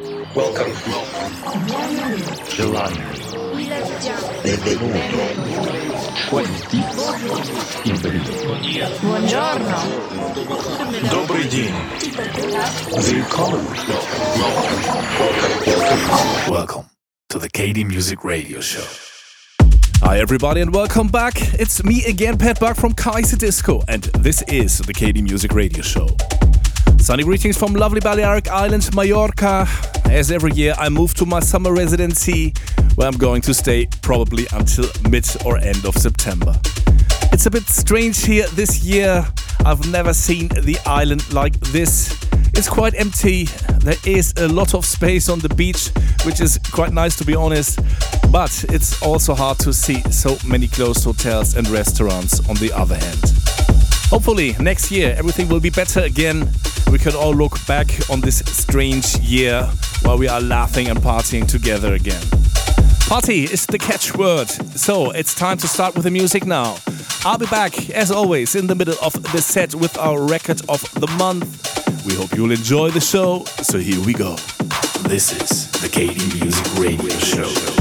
Welcome. Gelano. Benvenuto. Входите. Buongiorno. Добрый день. Welcome. Welcome. Welcome to the KD Music Radio Show. Hi, everybody, and welcome back. It's me again, Pat Buck from Kaiserdisco, and this is the KD Music Radio Show. Sunny greetings from lovely Balearic Island, Mallorca. As every year, I move to my summer residency, where I'm going to stay probably until mid or end of September. It's a bit strange here this year. I've never seen the island like this. It's quite empty. There is a lot of space on the beach, which is quite nice to be honest. But it's also hard to see so many closed hotels and restaurants on the other hand. Hopefully, next year everything will be better again. We can all look back on this strange year while we are laughing and partying together again. Party is the catchword, so it's time to start with the music now. I'll be back, as always, in the middle of the set with our record of the month. We hope you'll enjoy the show, so here we go. This is the KD Music Radio Show.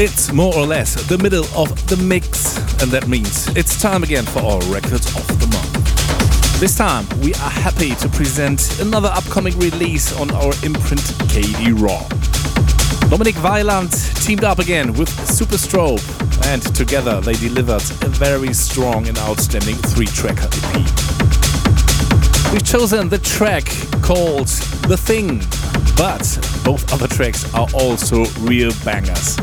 It's more or less the middle of the mix, and that means it's time again for our Records of the Month. This time, we are happy to present another upcoming release on our imprint KD Raw. Dominik Vaillant teamed up again with Superstrobe, and together they delivered a very strong and outstanding three tracker EP. We've chosen the track called The Thing, but both other tracks are also real bangers.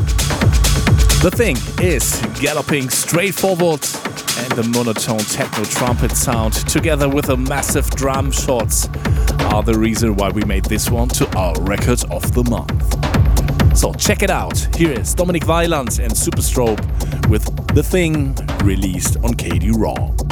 The thing is galloping straight forward and the monotone techno trumpet sound together with the massive drum shots are the reason why we made this one to our record of the month. So check it out. Here is Dominik Vaillant and Superstrobe with The Thing released on KD Raw.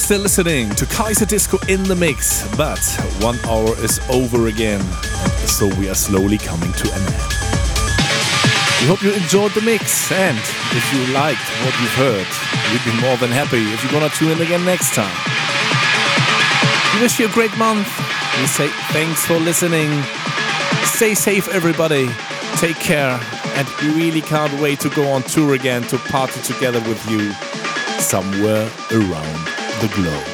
Still listening to Kaiserdisco in the mix, but one hour is over again, so we are slowly coming to an end. We hope you enjoyed the mix, and if you liked what you've heard, we'd be more than happy if you're gonna tune in again next time. We wish you a great month. We say thanks for listening. Stay safe, everybody. Take care, and we really can't wait to go on tour again to party together with you somewhere around the globe.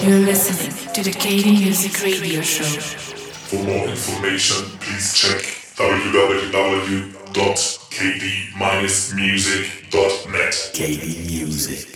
You're listening to the KD Music Radio Show. For more information, please check www.kd-music.net. KD Music.